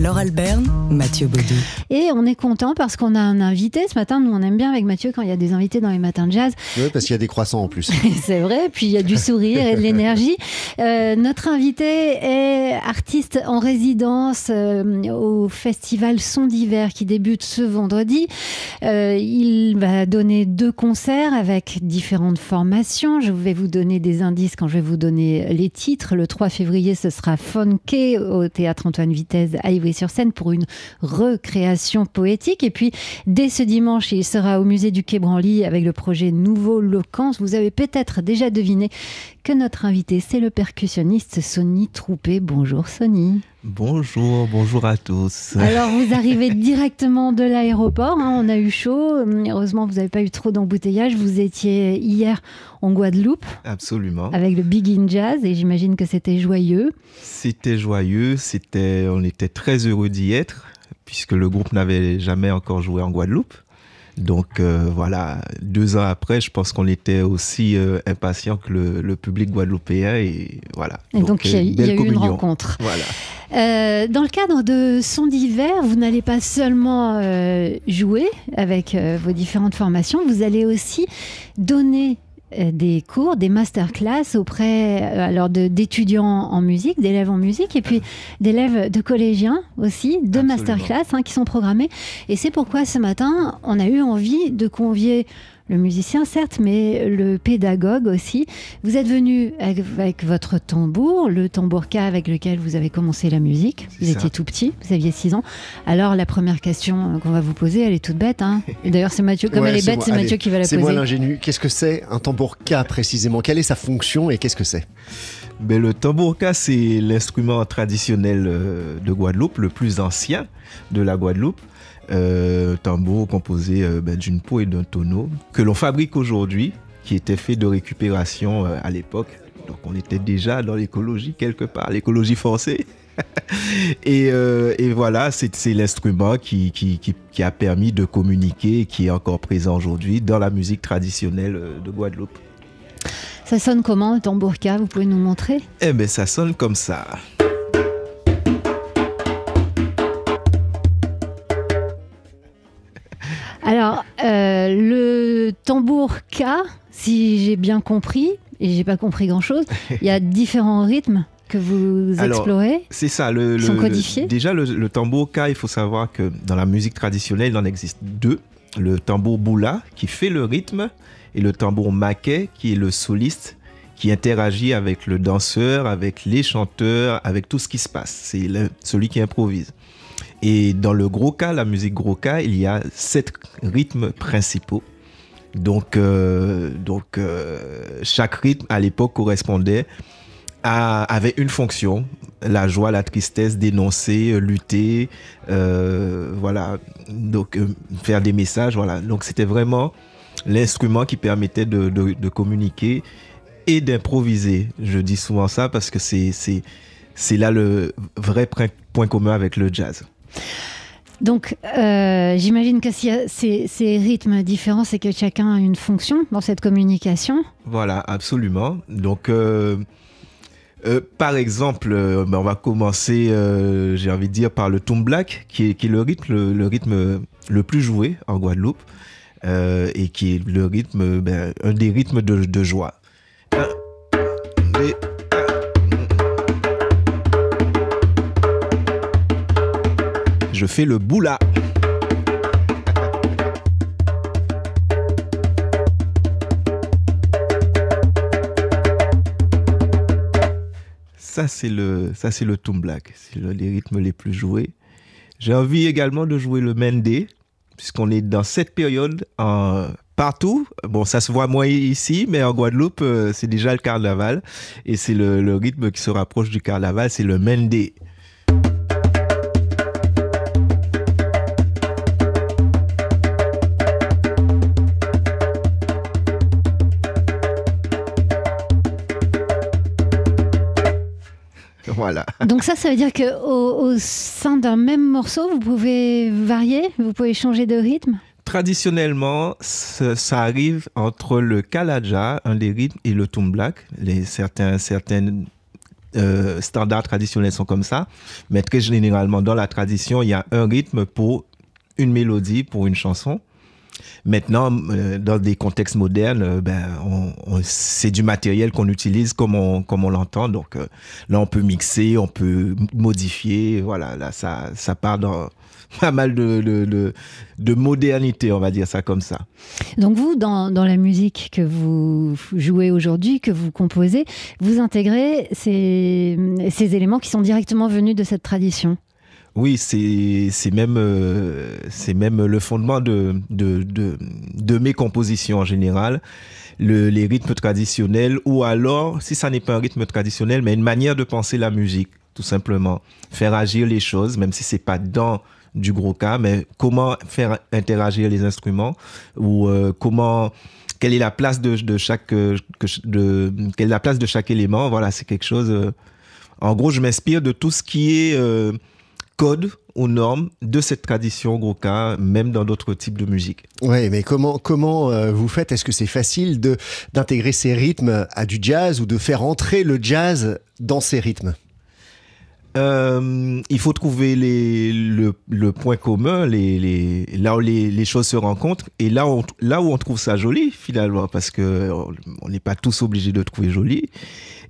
Laure Alberne, Mathieu Baudou. Et on est content parce qu'on a un invité ce matin. Nous, on aime bien avec Mathieu quand il y a des invités dans les matins de jazz. Oui, parce qu'il y a des croissants en plus. C'est vrai, puis il y a du sourire et de l'énergie. Euh, notre invité est artiste en résidence euh, au festival Son d'hiver qui débute ce vendredi. Euh, il va donner deux concerts avec différentes formations. Je vais vous donner des indices quand je vais vous donner les titres. Le 3 février, ce sera Funke au théâtre Antoine Vitesse à sur scène pour une recréation poétique. Et puis, dès ce dimanche, il sera au musée du Quai Branly avec le projet Nouveau Locance. Vous avez peut-être déjà deviné que notre invité, c'est le percussionniste Sonny Troupé. Bonjour Sonny. Bonjour, bonjour à tous. Alors vous arrivez directement de l'aéroport, hein. on a eu chaud, heureusement vous n'avez pas eu trop d'embouteillage, vous étiez hier en Guadeloupe. Absolument. Avec le Big In Jazz et j'imagine que c'était joyeux. C'était joyeux, c'était, on était très heureux d'y être puisque le groupe n'avait jamais encore joué en Guadeloupe. Donc euh, voilà, deux ans après, je pense qu'on était aussi euh, impatient que le, public guadeloupéen et voilà. Et donc, il y a, euh, eu une rencontre. Voilà. dans le cadre de Son d'hiver, vous n'allez pas seulement jouer avec vos différentes formations, vous allez aussi donner euh, des cours, des masterclass auprès euh, alors d'étudiants en musique, d'élèves en musique, et puis d'élèves de collégiens aussi, de masterclass hein, qui sont programmés. Et c'est pourquoi ce matin, on a eu envie de convier le musicien certes, mais le pédagogue aussi. Vous êtes venu avec, votre tambour, le tambourka avec lequel vous avez commencé la musique. Vous étiez tout petit, vous aviez 6 ans. Alors la première question qu'on va vous poser, elle est toute bête. Hein. D'ailleurs, c'est Mathieu, comme elle est bête, c'est Mathieu qui va la poser. C'est moi l'ingénu. Qu'est-ce que c'est un tambourka précisément? Quelle est sa fonction et qu'est-ce que c'est? Ben, le tambourka, c'est l'instrument traditionnel euh, de Guadeloupe, le plus ancien de la Guadeloupe euh, tambour composé euh, ben, d'une peau et d'un tonneau que l'on fabrique aujourd'hui, qui était fait de récupération euh, à l'époque. Donc on était déjà dans l'écologie quelque part, l'écologie forcée. et, euh, et, voilà, c'est l'instrument qui, qui, qui, a permis de communiquer, qui est encore présent aujourd'hui dans la musique traditionnelle de Guadeloupe. Ça sonne comment, le tambourka Vous pouvez nous montrer? Eh bien, ça sonne comme ça. Alors, euh, le tambour K, si j'ai bien compris, et j'ai pas compris grand-chose, il y a différents rythmes que vous explorez C'est ça. Le, sont codifiés Déjà, le, tambour K, il faut savoir que dans la musique traditionnelle, il en existe deux. Le tambour boula, qui fait le rythme, et le tambour maquet, qui est le soliste, qui interagit avec le danseur, avec les chanteurs, avec tout ce qui se passe. C'est celui qui improvise. Et dans le gros cas, la musique gros cas, il y a sept rythmes principaux. Donc, euh, donc euh, chaque rythme à l'époque correspondait à, avait une fonction la joie, la tristesse, dénoncer, lutter, euh, voilà, donc faire des messages, voilà. Donc c'était vraiment l'instrument qui permettait de communiquer et d'improviser. Je dis souvent ça parce que c'est c'est là le vrai point commun avec le jazz. Donc, euh, j'imagine que s'il y a ces, rythmes différents, c'est que chacun a une fonction dans cette communication. Voilà, absolument. Donc, euh, euh, par exemple, ben, on va commencer, j'ai envie de dire, par le tom black, qui est, le rythme, le, rythme le plus joué en Guadeloupe, et qui est le rythme, ben, un des rythmes de, joie. Un, je fais le boula. Ça, c'est le, ça, c'est le black. C'est le, les rythmes les plus joués. J'ai envie également de jouer le mendé, puisqu'on est dans cette période partout. Bon, ça se voit moins ici, mais en Guadeloupe, euh, c'est déjà le carnaval. Et c'est le, le, rythme qui se rapproche du carnaval, c'est le mendé. Donc ça, ça veut dire que au, sein d'un même morceau, vous pouvez varier, vous pouvez changer de rythme? Traditionnellement, ça, arrive entre le kalaja, un des rythmes, et le tumblak. Les, certains, certaines euh, standards traditionnels sont comme ça, mais très généralement dans la tradition, il y a un rythme pour une mélodie, pour une chanson. Maintenant, euh, dans des contextes modernes, euh, ben, c'est du matériel qu'on utilise comme on, comme on l'entend. Donc euh, là, on peut mixer, on peut modifier. Voilà, là, ça, ça part dans pas mal de, de, de, de modernité, on va dire ça comme ça. Donc vous, dans, dans la musique que vous jouez aujourd'hui, que vous composez, vous intégrez ces, ces éléments qui sont directement venus de cette tradition? Oui, c'est même, euh, même le fondement de, de, de, de mes compositions en général. Le, les rythmes traditionnels, ou alors, si ça n'est pas un rythme traditionnel, mais une manière de penser la musique, tout simplement. Faire agir les choses, même si c'est pas dans du gros cas, mais comment faire interagir les instruments, ou euh, comment quelle est la place de, de chaque euh, de quelle est la place de chaque élément voilà c'est quelque chose euh, en gros je m'inspire de tout ce qui est euh, code aux normes de cette tradition gros cas même dans d'autres types de musique. Ouais, mais comment comment euh, vous faites? Est-ce que c'est facile de d'intégrer ces rythmes à du jazz ou de faire entrer le jazz dans ces rythmes? Euh, il faut trouver les, le, le point commun, les, les, là où les, les choses se rencontrent et là où, on, là où on trouve ça joli finalement, parce que on n'est pas tous obligés de trouver joli.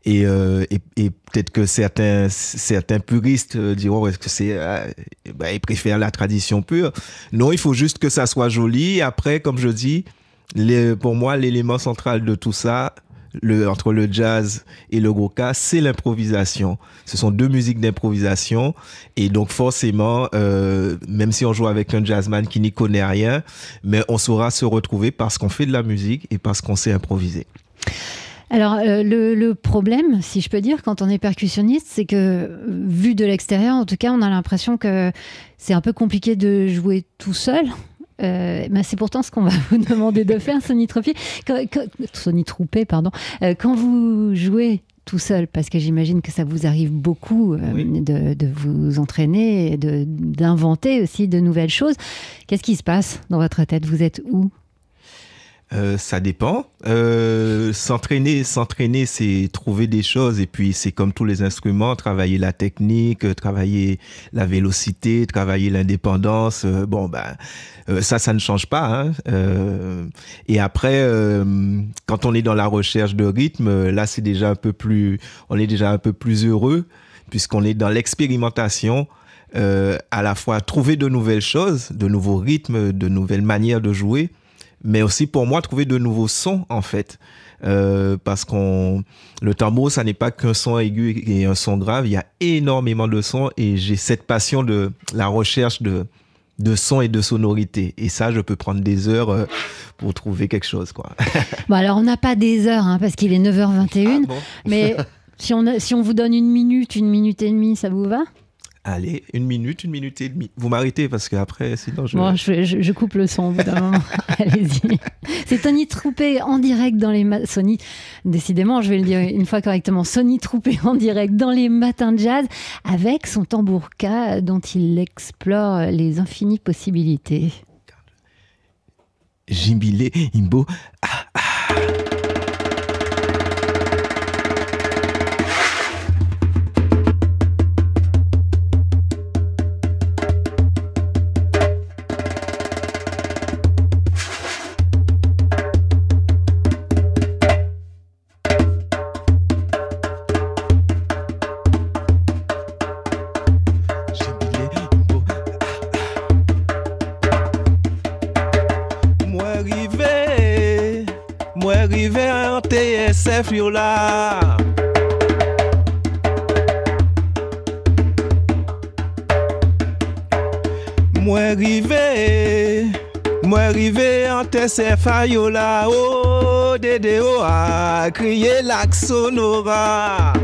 Et, euh, et, et peut-être que certains, certains puristes euh, diront est-ce que c'est, euh, bah, ils préfèrent la tradition pure? Non, il faut juste que ça soit joli. Après, comme je dis, les, pour moi, l'élément central de tout ça, le, entre le jazz et le goka, c'est l'improvisation. Ce sont deux musiques d'improvisation. Et donc forcément, euh, même si on joue avec un jazzman qui n'y connaît rien, mais on saura se retrouver parce qu'on fait de la musique et parce qu'on sait improviser. Alors, euh, le, le problème, si je peux dire, quand on est percussionniste, c'est que, euh, vu de l'extérieur, en tout cas, on a l'impression que c'est un peu compliqué de jouer tout seul. Euh, mais c'est pourtant ce qu'on va vous demander de faire, Sonny Tropier. Quand, quand- pardon. Euh, quand vous jouez tout seul, parce que j'imagine que ça vous arrive beaucoup euh, Oui. de, de vous entraîner d'inventer aussi de nouvelles choses, qu'est-ce qui se passe dans votre tête? Vous êtes où? Euh, ça dépend. Euh, s'entraîner, s'entraîner, c'est trouver des choses et puis c'est comme tous les instruments, travailler la technique, euh, travailler la vélocité, travailler l'indépendance. Euh, bon, ben ça, ça ne change pas. Hein. Et après, quand on est dans la recherche de rythme, là, c'est déjà un peu plus, on est déjà un peu plus heureux puisqu'on est dans l'expérimentation. À la fois trouver de nouvelles choses, de nouveaux rythmes, de nouvelles manières de jouer, mais aussi pour moi trouver de nouveaux sons en fait. Euh, parce qu'on le tambour ça n'est pas qu'un son aigu et un son grave. Il y a énormément de sons et j'ai cette passion de la recherche de de sons et de sonorités. Et ça je peux prendre des heures euh, pour trouver quelque chose quoi. Bon, alors, on n'a pas des heures, hein, parce qu'il est 9h21. Ah bon? Mais si on, a- si on vous donne une minute, une minute et demie, ça vous va? Allez une minute une minute et demie vous m'arrêtez parce que après sinon je Bon, je, je- je coupe le son au bout d'un moment. Allez-y. C'est Tony Troupé en direct dans les... Sony, décidément, je vais le dire une fois correctement. Sony Troupé en direct dans les matins de jazz avec son tambourka dont il explore les infinies possibilités. Jimbilé, Imbo. Moi rivé, moi rivé en TSF yo là. Moi rivé, moi rivé en TSF yo là. Oh, dédé oh, a sonora.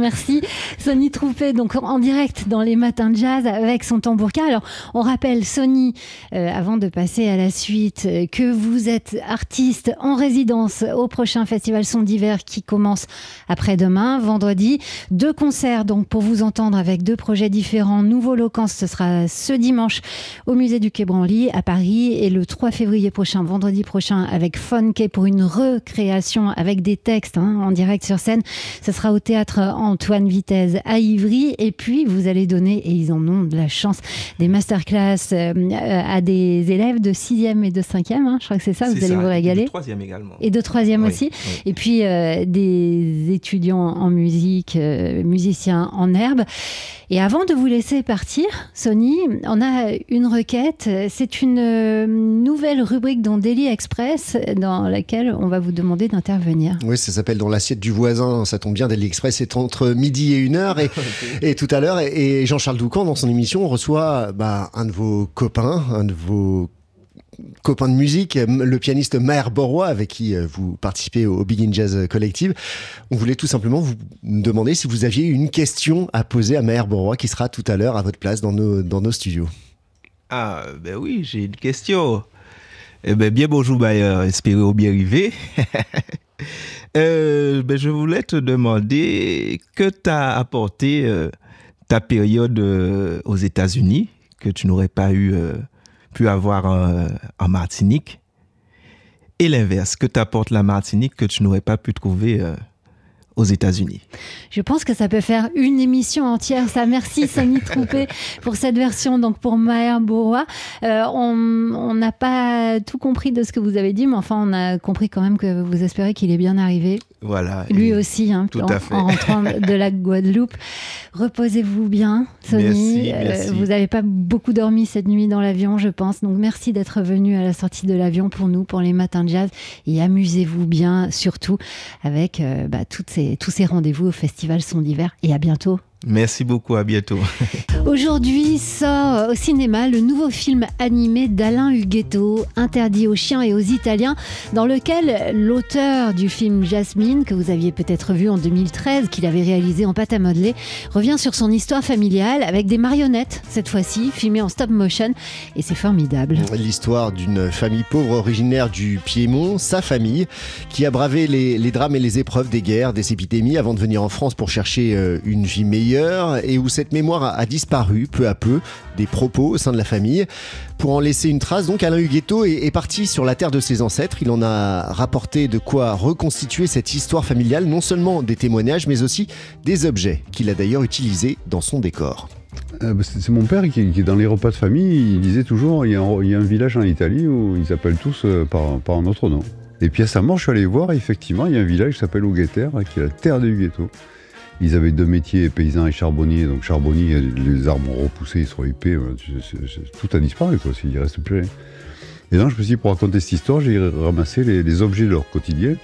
Merci. Sonny Troupé, donc en direct dans les matins de jazz avec son tambourka. Alors, on rappelle, Sonny, euh, avant de passer à la suite, euh, que vous êtes artiste en résidence au prochain festival Son d'hiver qui commence après-demain, vendredi. Deux concerts, donc, pour vous entendre avec deux projets différents. Nouveau Locance, ce sera ce dimanche au musée du Quai Branly à Paris et le 3 février prochain, vendredi prochain, avec Funke pour une recréation avec des textes hein, en direct sur scène. Ce sera au théâtre Antoine Vitesse à Ivry. Et puis, vous allez donner, et ils en ont de la chance, des masterclass euh, à des élèves de 6e et de 5e. Hein. je crois que c'est ça, vous allez vous régaler. Et de 3e également. Et de 3e aussi. Et puis, euh, des étudiants en musique, euh, musiciens en herbe. Et avant de vous laisser partir, Sony, on a une requête. C'est une nouvelle rubrique dans Daily Express dans laquelle on va vous demander d'intervenir. Oui, ça s'appelle Dans l'assiette du voisin. Ça tombe bien, Daily Express c'est entre midi et une heure. Et, et tout à l'heure, et Jean-Charles Doucan, dans son émission, reçoit bah, un de vos copains, un de vos copains de musique, le pianiste Maher Borois, avec qui euh, vous participez au Begin Jazz Collective. On voulait tout simplement vous demander si vous aviez une question à poser à Maher Borois, qui sera tout à l'heure à votre place dans nos, studios. Ah, ben oui, j'ai une question. Eh ben, bien bonjour, Bayer, espérez bien arriver. Euh, ben, je voulais te demander que t'as apporté euh, ta période euh, aux États-Unis que tu n'aurais pas eu pu avoir en Martinique et l'inverse que t'apporte la Martinique que tu n'aurais pas pu trouver aux États-Unis? Je pense que ça peut faire une émission entière. Ça, merci Samy Troupé pour cette version. Donc pour Maher Bourrois, euh, on n'a pas tout compris de ce que vous avez dit, mais enfin on a compris quand même que vous espérez qu'il est bien arrivé. Voilà. Lui aussi, hein, tout en, à fait. en, rentrant de la Guadeloupe. Reposez-vous bien, Sony. Merci, euh, vous n'avez pas beaucoup dormi cette nuit dans l'avion, je pense. Donc merci d'être venu à la sortie de l'avion pour nous, pour les matins de jazz. Et amusez-vous bien, surtout avec euh, bah, toutes ces, tous ces rendez-vous au Festival Son d'hiver. Et à bientôt. Merci beaucoup, à bientôt. Aujourd'hui sort au cinéma le nouveau film animé d'Alain Huguetto, Interdit aux chiens et aux Italiens, dans lequel l'auteur du film Jasmine, que vous aviez peut-être vu en 2013, qu'il avait réalisé en pâte à modeler, revient sur son histoire familiale avec des marionnettes, cette fois-ci, filmées en stop motion, et c'est formidable. L'histoire d'une famille pauvre originaire du Piémont, sa famille, qui a bravé les, les drames et les épreuves des guerres, des épidémies, avant de venir en France pour chercher euh, une vie meilleure et où cette mémoire a disparu peu à peu des propos au sein de la famille. Pour en laisser une trace, donc Alain Huguetto est, parti sur la terre de ses ancêtres. Il en a rapporté de quoi reconstituer cette histoire familiale, non seulement des témoignages, mais aussi des objets qu'il a d'ailleurs utilisés dans son décor. Euh, bah, c'est mon père qui, dans les repas de famille, il disait toujours il y, a un, village en Italie où ils s'appellent tous euh, par, un autre nom. Et puis à sa mort, je suis allé voir, effectivement, il y a un village qui s'appelle Hugueter, qui est la terre de Huguetto. Ils avaient deux métiers, paysans et charbonniers. Donc charbonnier, les arbres ont repoussé, ils sont épais. Tout a disparu, quoi, s'il ne reste plus rien. Et donc je me suis dit, pour raconter cette histoire, j'ai ramassé les, objets de leur quotidien,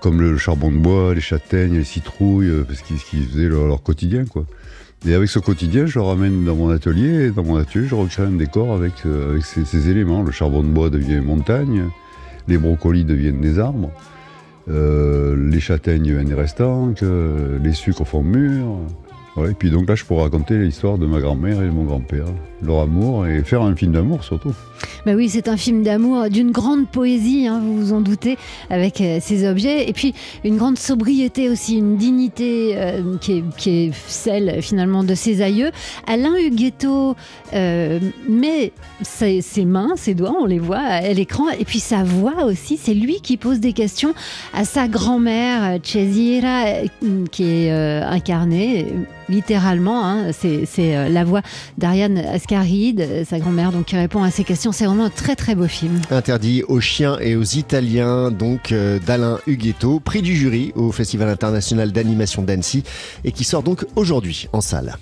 comme le charbon de bois, les châtaignes, les citrouilles, euh, parce qu'ils faisaient leur, quotidien, quoi. Et avec ce quotidien, je le ramène dans mon atelier, et dans mon atelier, je recrée un décor avec, euh, ces, ces, éléments. Le charbon de bois devient montagne, les brocolis deviennent des arbres. Euh, les châtaignes viennent restants, les sucres font mûr. et puis donc là, je pourrais raconter l'histoire de ma grand-mère et de mon grand-père, leur amour, et faire un film d'amour surtout. Bah oui, c'est un film d'amour d'une grande poésie, hein, vous vous en doutez, avec euh, ces objets. Et puis une grande sobriété aussi, une dignité euh, qui, est, celle finalement de ses aïeux. Alain Huguetto euh, met ses, mains, ses doigts, on les voit à l'écran, et puis sa voix aussi. C'est lui qui pose des questions à sa grand-mère, Cesira, qui est incarnée littéralement. Hein, c'est la voix d'Ariane Ascaride, sa grand-mère, donc qui répond à ces questions. C'est vraiment un très très beau film. Interdit aux chiens et aux Italiens, donc euh, d'Alain Huguetto, prix du jury au Festival international d'animation d'Annecy et qui sort donc aujourd'hui en salle.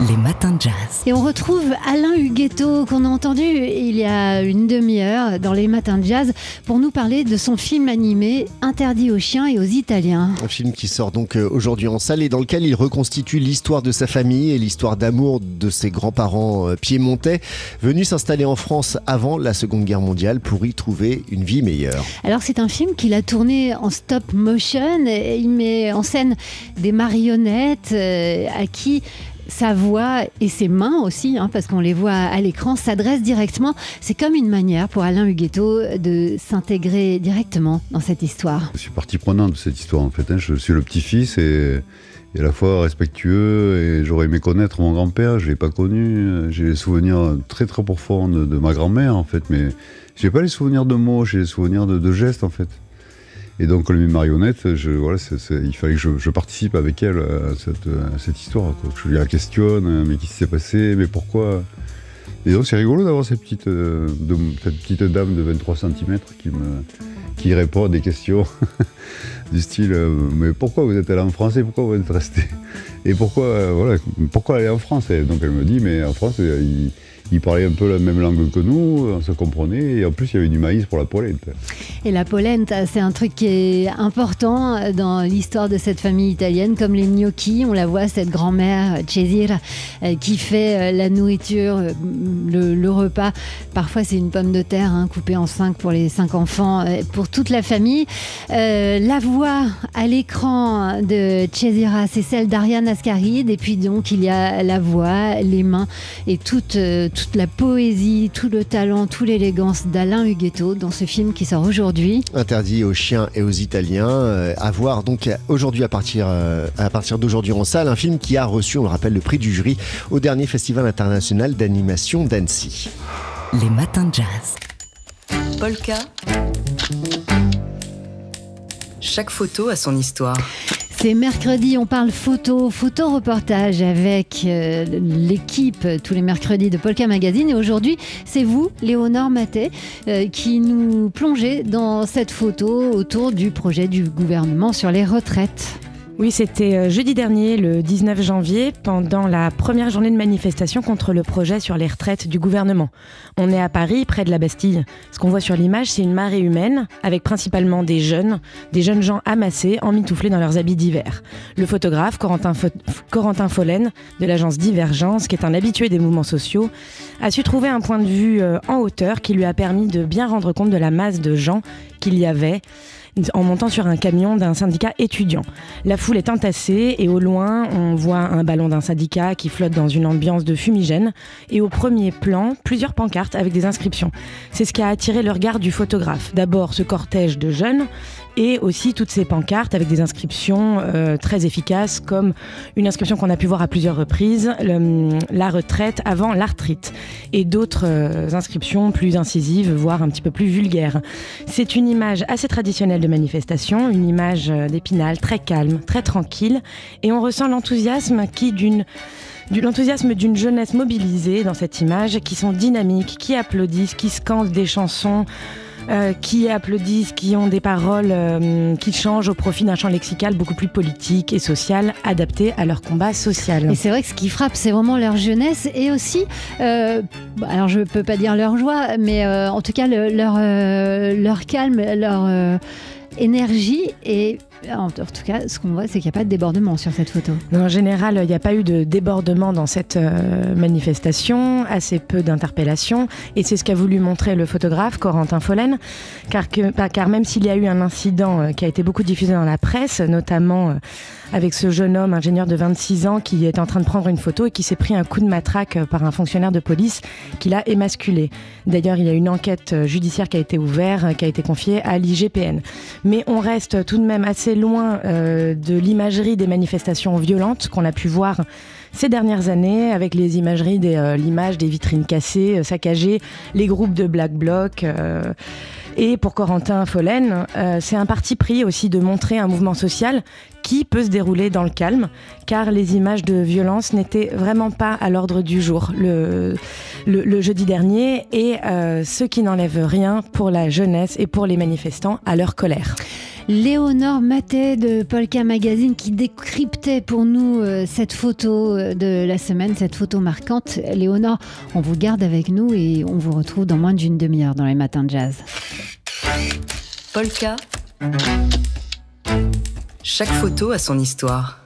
Les matins de jazz. Et on retrouve Alain Huguetto qu'on a entendu il y a une demi-heure dans les matins de jazz pour nous parler de son film animé Interdit aux chiens et aux Italiens. Un film qui sort donc euh, aujourd'hui en salle et dans lequel il reconstitue l'histoire de sa famille et l'histoire d'amour de ses grands-parents euh, piémontais venus s'installer en France avant la Seconde Guerre mondiale pour y trouver une vie meilleure. Alors c'est un film qu'il a tourné en stop motion et il met en scène des marionnettes euh, à qui sa voix et ses mains aussi, hein, parce qu'on les voit à l'écran, s'adressent directement. C'est comme une manière pour Alain Huguetto de s'intégrer directement dans cette histoire. Je suis partie prenante de cette histoire en fait. hein. Je suis le petit-fils et, à la fois respectueux et j'aurais aimé connaître mon grand-père, je ne l'ai pas connu. J'ai des souvenirs très très profonds de, de ma grand-mère en fait, mais j'ai pas les souvenirs de mots, j'ai les souvenirs de, de gestes en fait. Et donc marionnettes, je, voilà, c'est- c'est- il fallait que je, participe avec elle à cette, histoire. quoi. Je la questionne, euh, mais qu'est-ce qui s'est passé, mais pourquoi? Et donc c'est rigolo d'avoir cette petite, euh, cette petite dame de 23 cm qui me qui répond à des questions du style euh, mais pourquoi vous êtes allé en France et pourquoi vous êtes resté? Et pourquoi euh, voilà pourquoi aller en France? Et donc elle me dit mais en France euh, ils, parlaient un peu la même langue que nous on se comprenait et en plus il y avait du maïs pour la polenta Et la polenta, c'est un truc qui est important dans l'histoire de cette famille italienne, comme les gnocchi. On la voit, cette grand-mère Cesira, euh, qui fait euh, la nourriture, euh, le, repas. Parfois, c'est une pomme de terre hein, coupée en cinq pour les cinq enfants, euh, pour toute la famille. Euh, la voix à l'écran de Cesira, c'est celle d'Ariane Ascaride. Et puis donc, il y a la voix, les mains et toute, euh, toute la poésie, tout le talent, toute l'élégance d'Alain Huguetto dans ce film qui sort aujourd'hui. Interdit aux chiens et aux Italiens. euh, à voir donc aujourd'hui à partir, euh, à partir d'aujourd'hui en salle, un film qui a reçu, on le rappelle, le prix du jury au dernier festival international d'animation d'Annecy. Les matins de jazz. Polka. Chaque photo a son histoire. C'est mercredi, on parle photo, photo reportage avec euh, l'équipe tous les mercredis de Polka Magazine. Et aujourd'hui, c'est vous, Léonore Matet, euh, qui nous plongez dans cette photo autour du projet du gouvernement sur les retraites. Oui, c'était euh, jeudi dernier, le 19 janvier, pendant la première journée de manifestation contre le projet sur les retraites du gouvernement. On est à Paris, près de la Bastille. Ce qu'on voit sur l'image, c'est une marée humaine, avec principalement des jeunes, des jeunes gens amassés, emmitouflés dans leurs habits d'hiver. Le photographe, Corentin, Fo- Follen, de l'agence Divergence, qui est un habitué des mouvements sociaux, a su trouver un point de vue euh, en hauteur qui lui a permis de bien rendre compte de la masse de gens qu'il y avait en montant sur un camion d'un syndicat étudiant. La foule est entassée et au loin, on voit un ballon d'un syndicat qui flotte dans une ambiance de fumigène. Et au premier plan, plusieurs pancartes avec des inscriptions. C'est ce qui a attiré le regard du photographe. D'abord ce cortège de jeunes et aussi toutes ces pancartes avec des inscriptions euh, très efficaces comme une inscription qu'on a pu voir à plusieurs reprises, la retraite avant l'arthrite et d'autres euh, inscriptions plus incisives, voire un petit peu plus vulgaires. C'est une image assez traditionnelle de manifestation, une image euh, d'épinal très calme, très tranquille, et on ressent l'enthousiasme qui d'une du- l'enthousiasme d'une jeunesse mobilisée dans cette image, qui sont dynamiques, qui applaudissent, qui scandent des chansons, euh, qui applaudissent, qui ont des paroles euh, qui changent au profit d'un champ lexical beaucoup plus politique et social, adapté à leur combat social. Et c'est vrai que ce qui frappe, c'est vraiment leur jeunesse et aussi, euh, bah, alors je peux pas dire leur joie, mais en tout cas le- leur, leur calme, leur énergie et en, tout cas, ce qu'on voit, c'est qu'il n'y a pas de débordement sur cette photo. En général, il n'y a pas eu de débordement dans cette euh, manifestation, assez peu d'interpellations, et c'est ce qu'a voulu montrer le photographe Corentin Follen, car, bah, car même s'il y a eu un incident euh, qui a été beaucoup diffusé dans la presse, notamment euh, avec ce jeune homme, ingénieur de 26 ans, qui est en train de prendre une photo et qui s'est pris un coup de matraque par un fonctionnaire de police qui l'a émasculé. D'ailleurs, il y a une enquête judiciaire qui a été ouverte, qui a été confiée à l'IGPN. Mais on reste tout de même assez loin euh, de l'imagerie des manifestations violentes qu'on a pu voir ces dernières années avec les imageries, euh, l'image des vitrines cassées, euh, saccagées, les groupes de Black Bloc. et pour Corentin Follen, c'est un parti pris aussi de montrer un mouvement social qui peut se dérouler dans le calme, car les images de violence n'étaient vraiment pas à l'ordre du jour le, le, le jeudi dernier, et euh, ce qui n'enlève rien pour la jeunesse et pour les manifestants à leur colère. Léonore Matet de Polka Magazine qui décryptait pour nous euh, cette photo euh, de la semaine, cette photo marquante. Léonore, on vous garde avec nous et on vous retrouve dans moins d'une demi-heure dans les matins de jazz. Polka. Chaque photo a son histoire.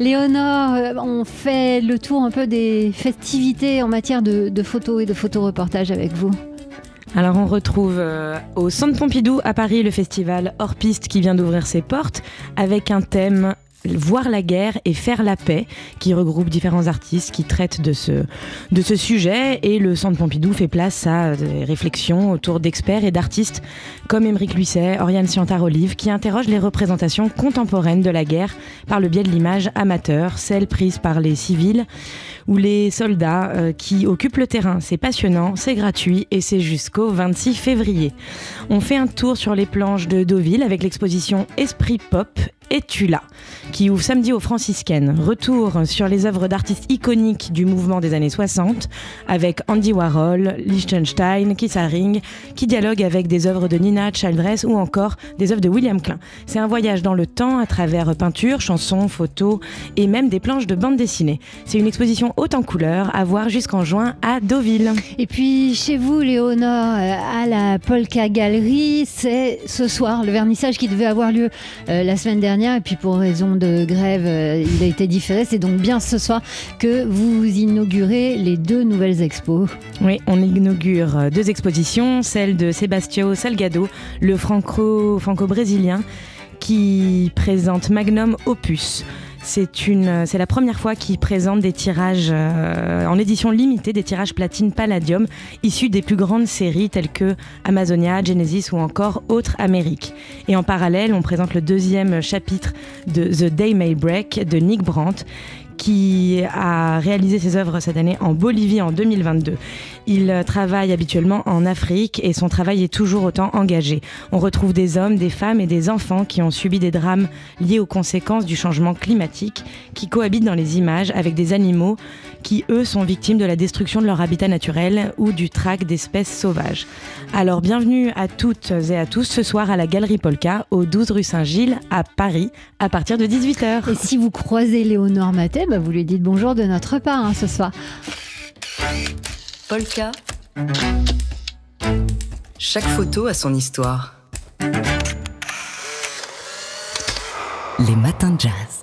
Léonore, euh, on fait le tour un peu des festivités en matière de, de photos et de photoreportages avec vous. Alors on retrouve euh, au Centre Pompidou à Paris le festival Hors Piste qui vient d'ouvrir ses portes avec un thème Voir la guerre et faire la paix, qui regroupe différents artistes qui traitent de ce, de ce sujet. Et le Centre Pompidou fait place à des réflexions autour d'experts et d'artistes comme Émeric Luisset, Oriane Siantard-Olive, qui interrogent les représentations contemporaines de la guerre par le biais de l'image amateur, celle prise par les civils ou les soldats euh, qui occupent le terrain. C'est passionnant, c'est gratuit et c'est jusqu'au 26 février. On fait un tour sur les planches de Deauville avec l'exposition Esprit Pop es-tu qui ouvre samedi aux franciscaines. Retour sur les œuvres d'artistes iconiques du mouvement des années 60 avec Andy Warhol, Liechtenstein, Keith Haring, qui dialogue avec des œuvres de Nina Childress ou encore des œuvres de William Klein. C'est un voyage dans le temps à travers peinture, chansons, photos et même des planches de bande dessinée. C'est une exposition haute en couleurs à voir jusqu'en juin à Deauville. Et puis chez vous, Léonore, euh, à la Polka Galerie, c'est ce soir le vernissage qui devait avoir lieu euh, la semaine dernière et puis pour raison de grève, euh, il a été différé. C'est donc bien ce soir que vous inaugurez les deux nouvelles expos. Oui, on inaugure euh, deux expositions, celle de Sebastio Salgado, le franco-brésilien, qui présente Magnum Opus. C'est une, c'est la première fois qu'il présente des tirages euh, en édition limitée, des tirages platine Palladium issus des plus grandes séries telles que Amazonia, Genesis ou encore Autres Amériques. Et en parallèle, on présente le deuxième chapitre de The Day May Break de Nick Brandt qui a réalisé ses œuvres cette année en Bolivie en 2022. Il travaille habituellement en Afrique et son travail est toujours autant engagé. On retrouve des hommes, des femmes et des enfants qui ont subi des drames liés aux conséquences du changement climatique, qui cohabitent dans les images avec des animaux qui, eux, sont victimes de la destruction de leur habitat naturel ou du trac d'espèces sauvages. Alors bienvenue à toutes et à tous ce soir à la Galerie Polka, au 12 rue Saint-Gilles, à Paris, à partir de 18h. Et si vous croisez Léonore Matet, bah, vous lui dites bonjour de notre part hein, ce soir. Polka. Chaque photo a son histoire. Les matins de jazz.